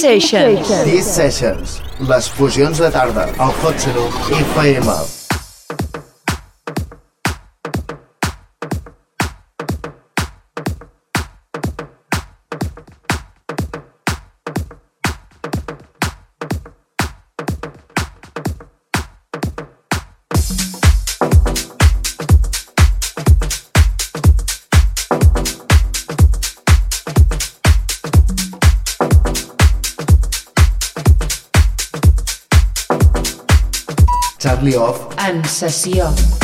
Sessions. These Sessions. Les fusions de tarda al Hot Seno FM. playoff en sessió.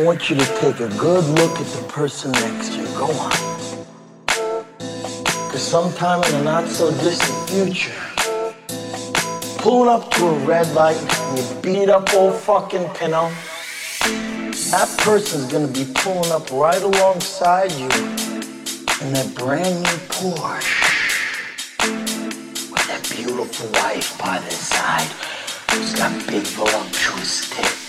Want you to take a good look at the person next to you. Go on. Because sometime in the not so distant future, pulling up to a red light, and you beat up old fucking Pinto. That person's gonna be pulling up right alongside you in that brand new Porsche with that beautiful wife by their side who's got big voluptuous tits.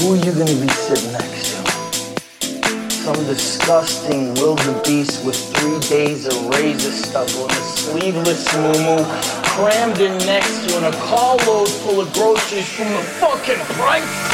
Who are you gonna be sitting next to? Some disgusting wildebeest with three days of razor stubble and a sleeveless moo crammed in next to in a carload full of groceries from the fucking Price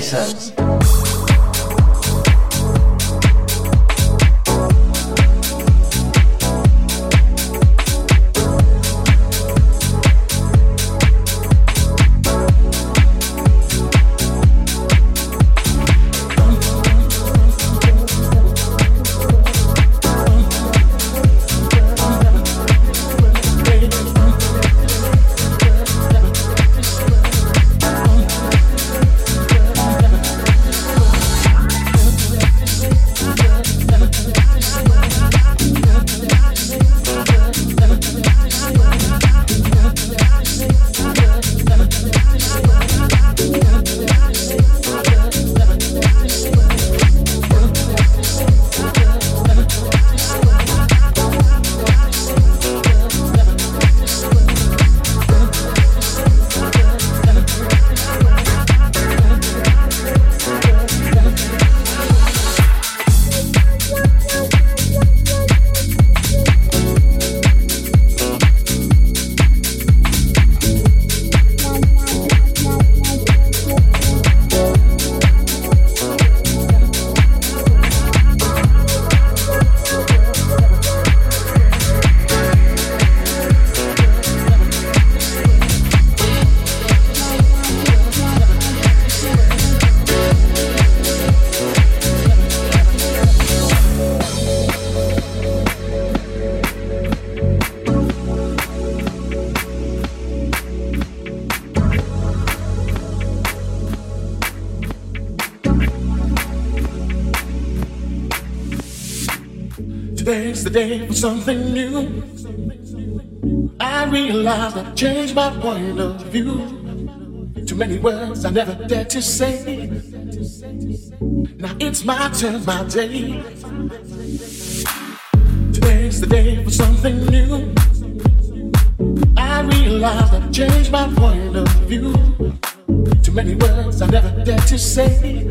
Club. The day for something new. I realized I've changed my point of view. Too many words I never dared to say. Now it's my turn, my day. Today's the day for something new. I realize I've changed my point of view. Too many words I never dared to say.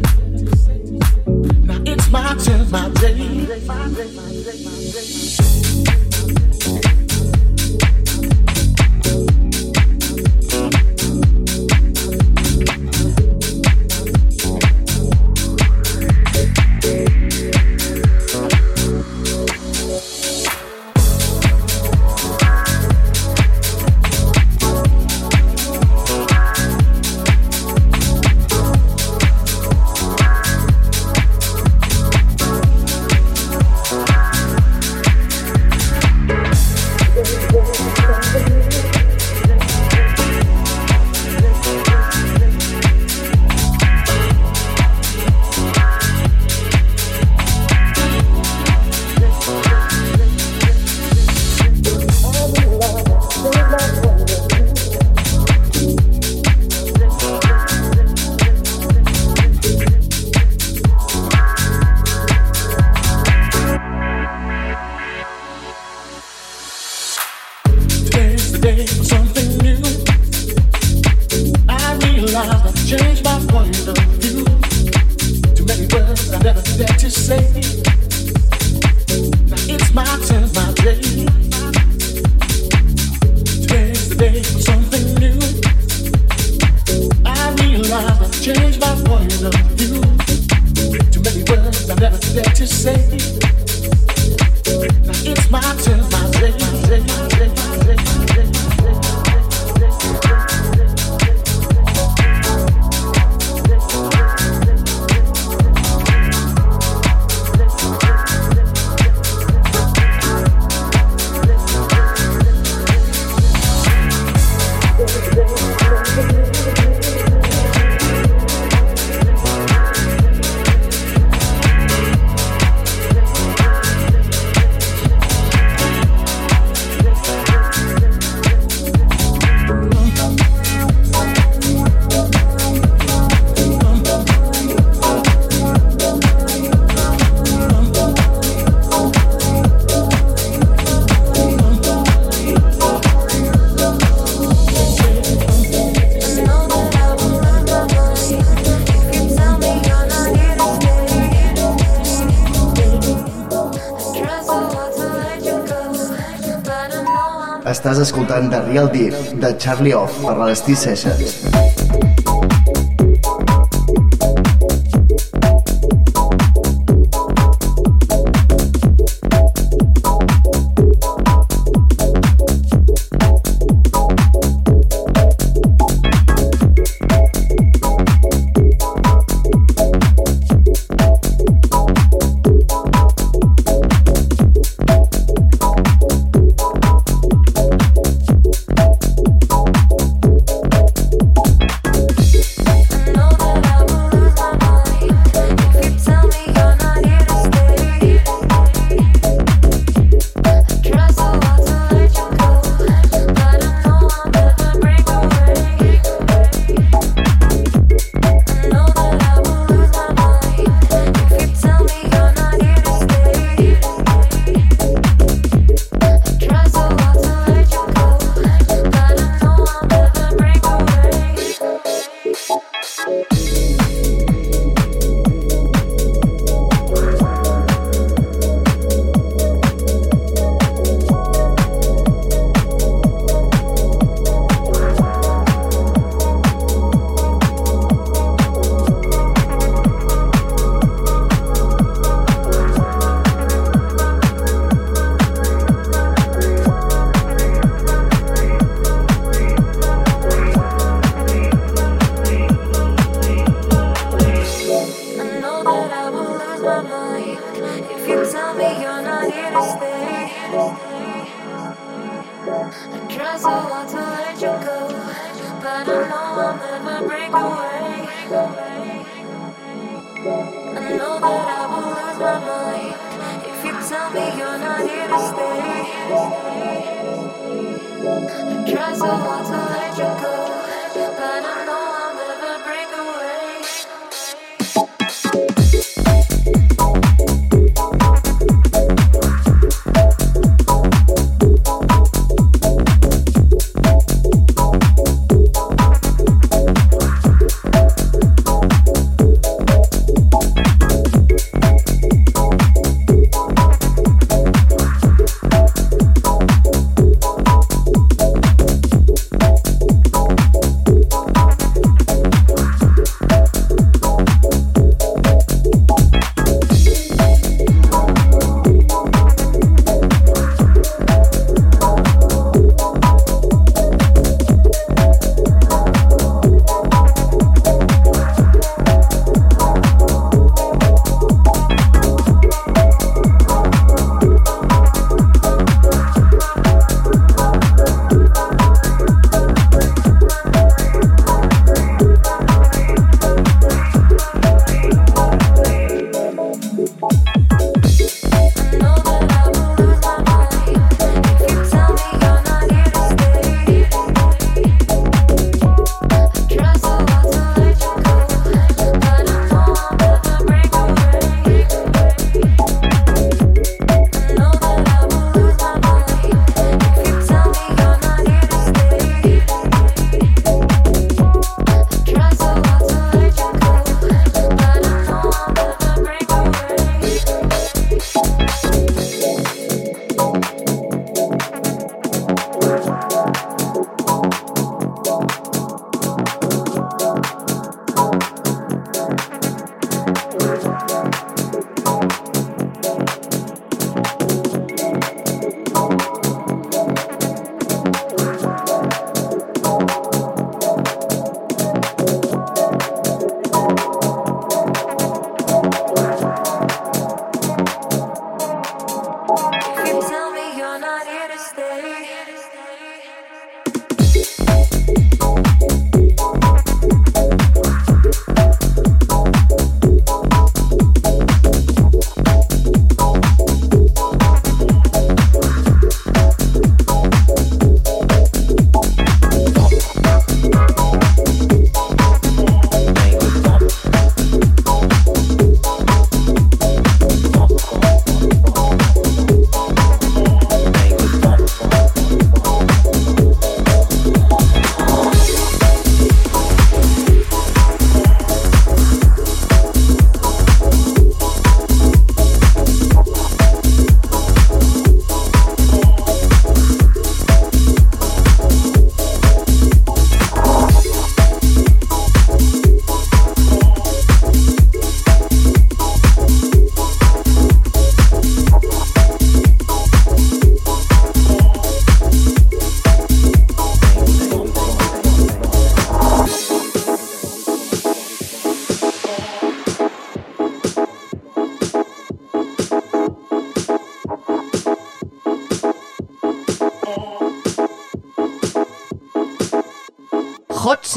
Estàs escoltant The Real Deep de Charlie Off per la Destí Sessions.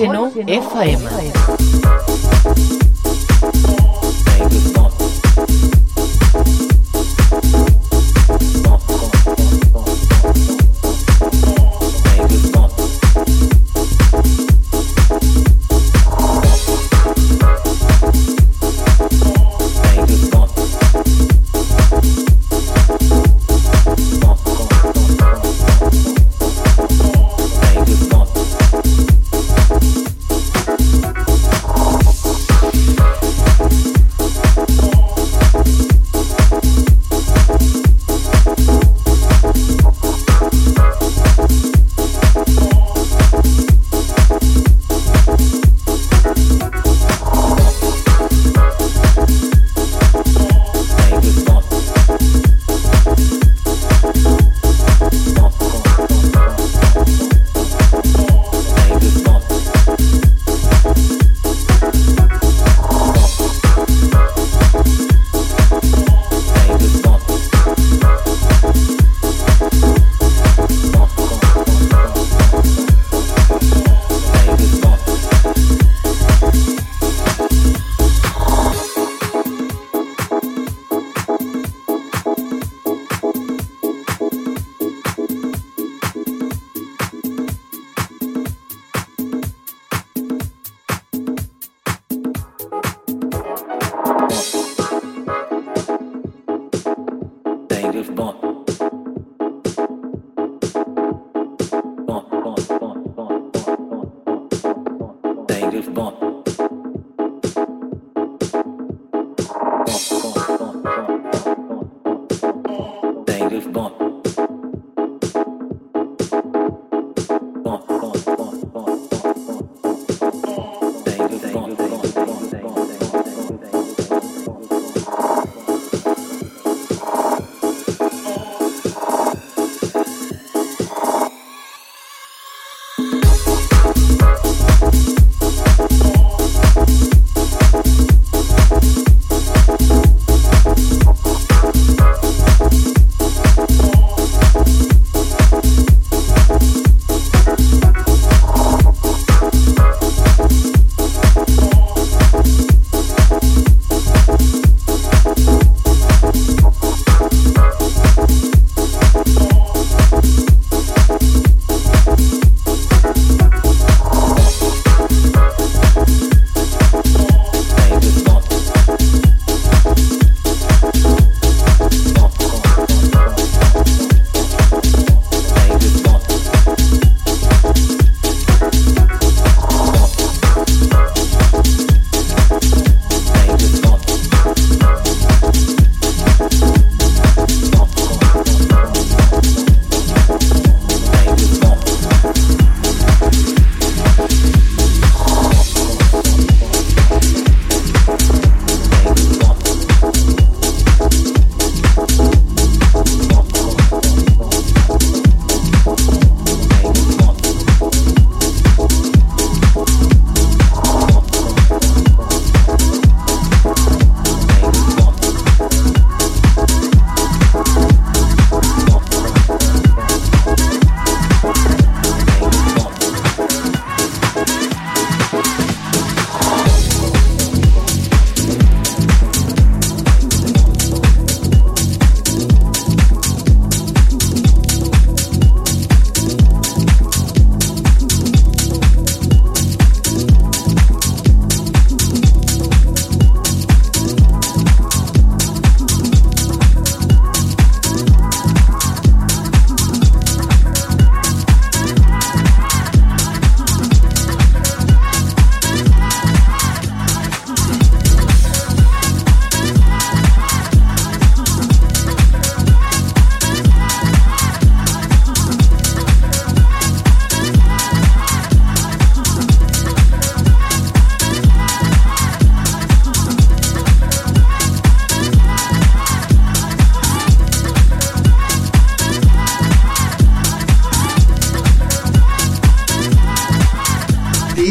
Senão FM. FM.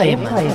FM. FM.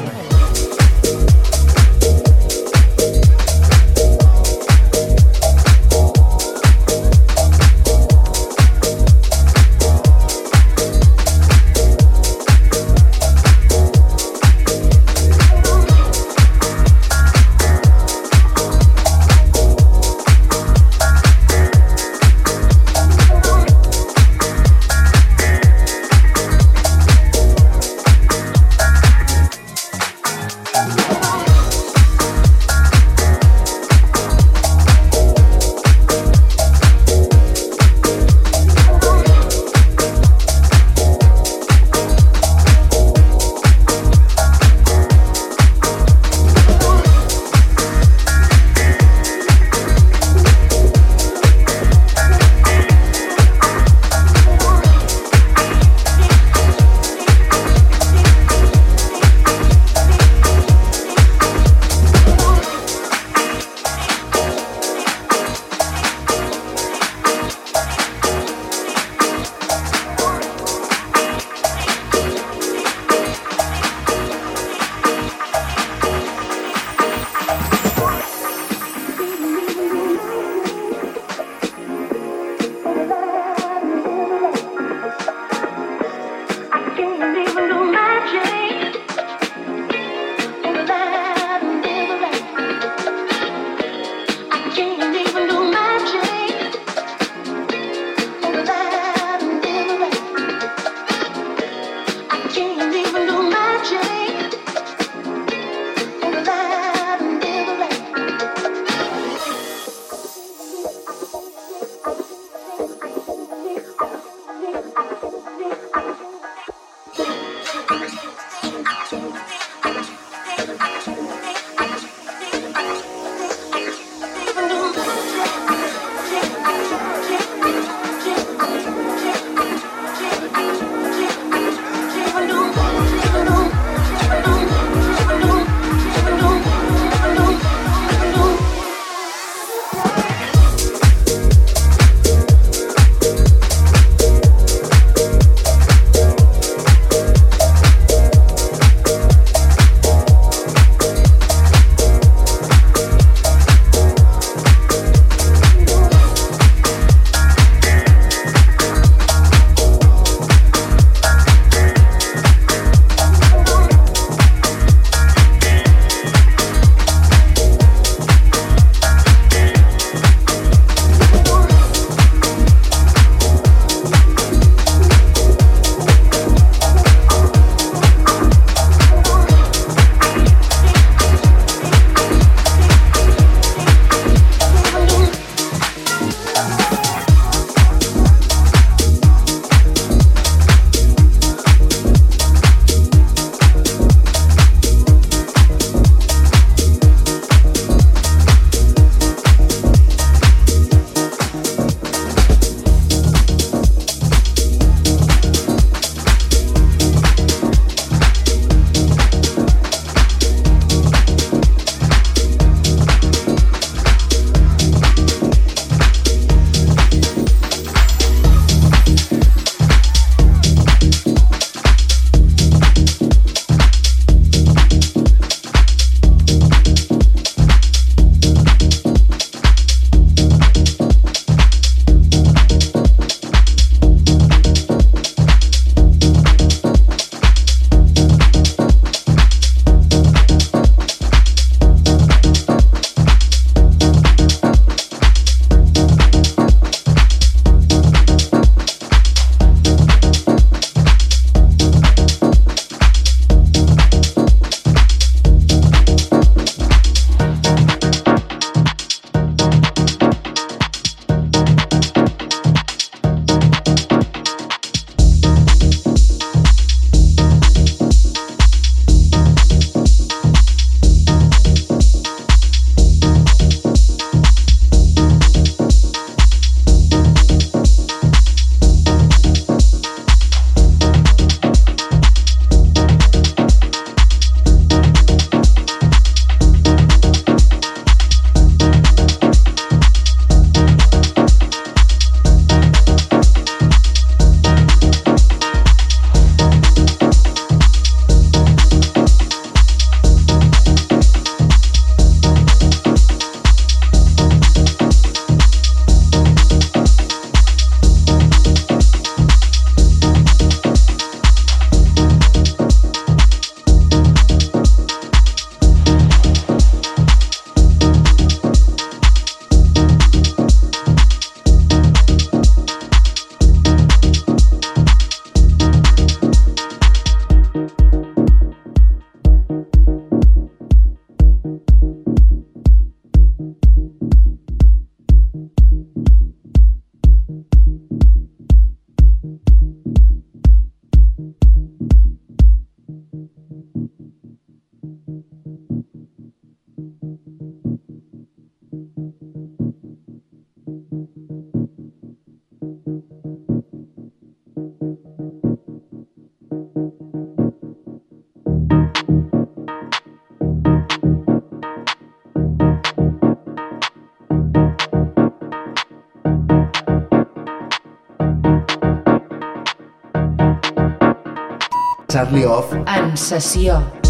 Charlie Off. En sessió.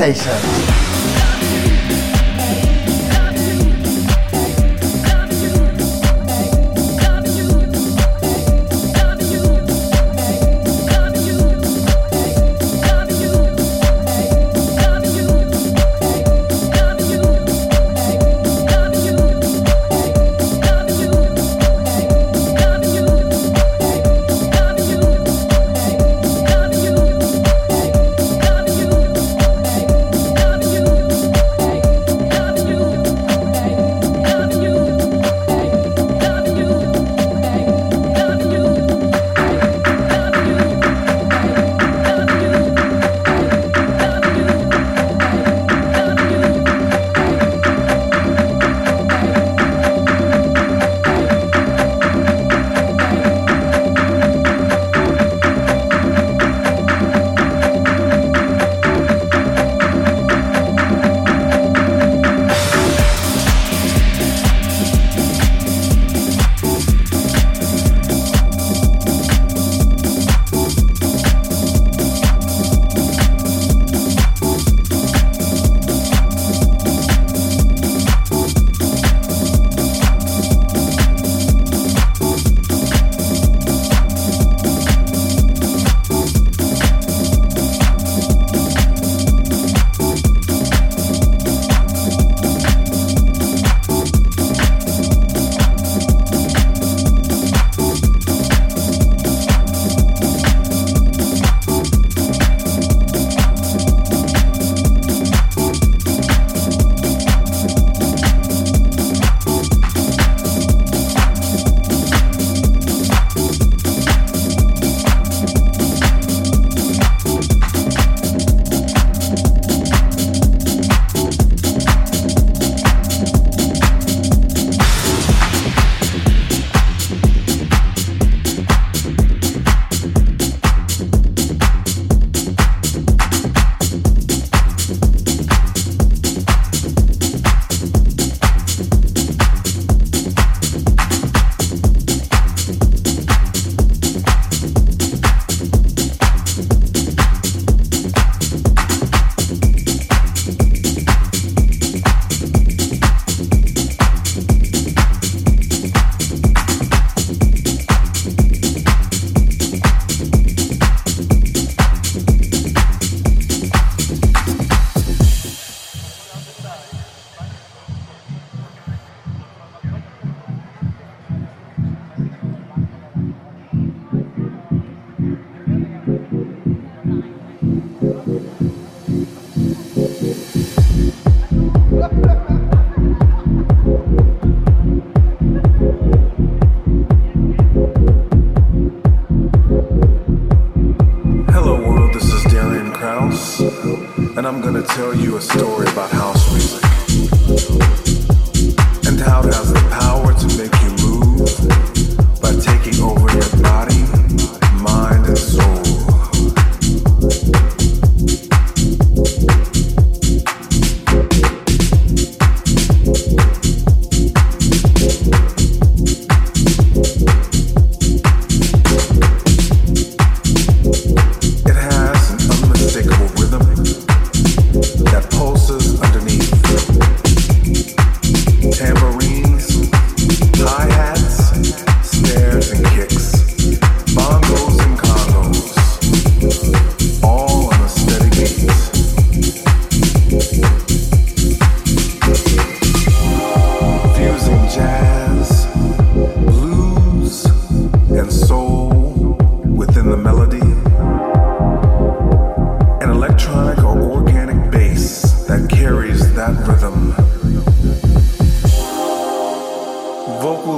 Seixas.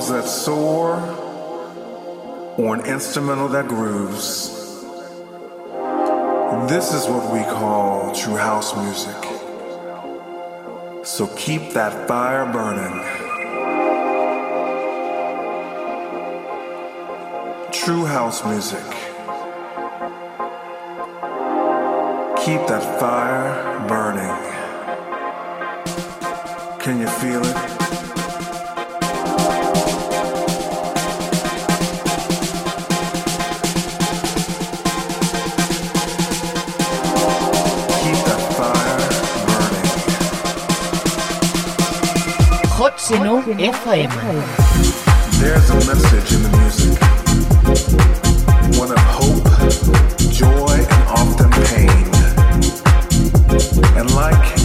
vocals that soar, or an instrumental that grooves. This is what we call true house music. So keep that fire burning. true house music. Keep that fire burning. Can you feel it? Oxyno FM. There's a message in the music, one of hope, joy, and often pain. And like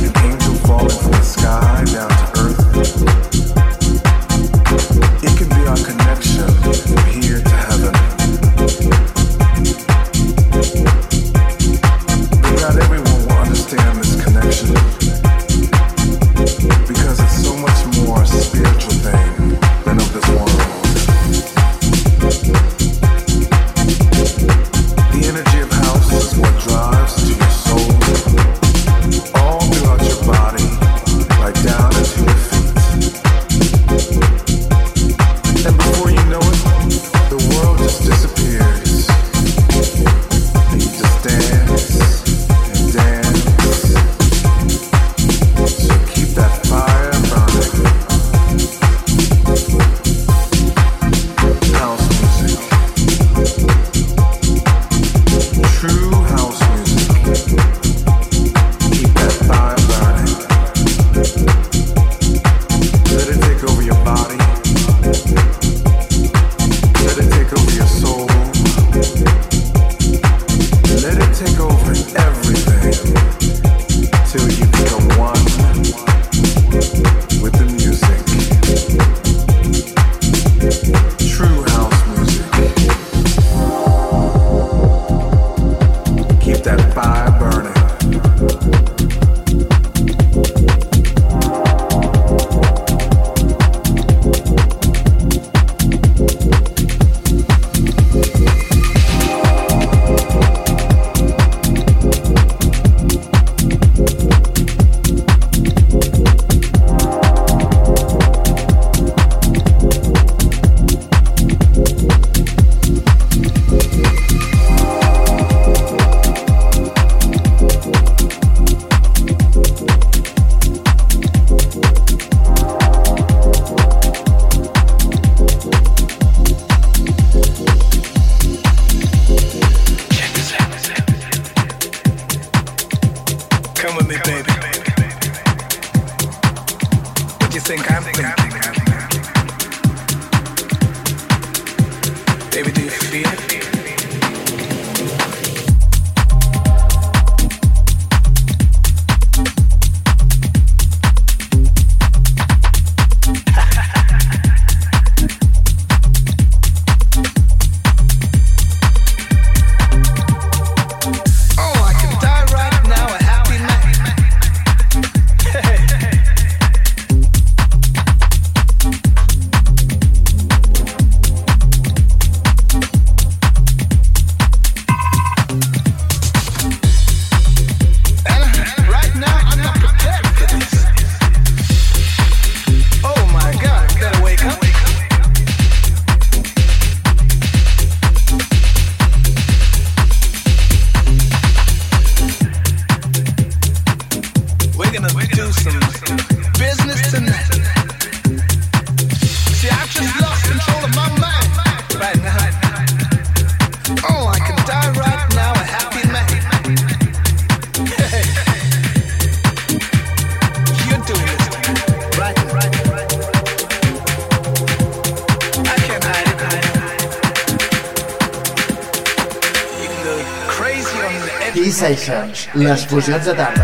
我觉得在。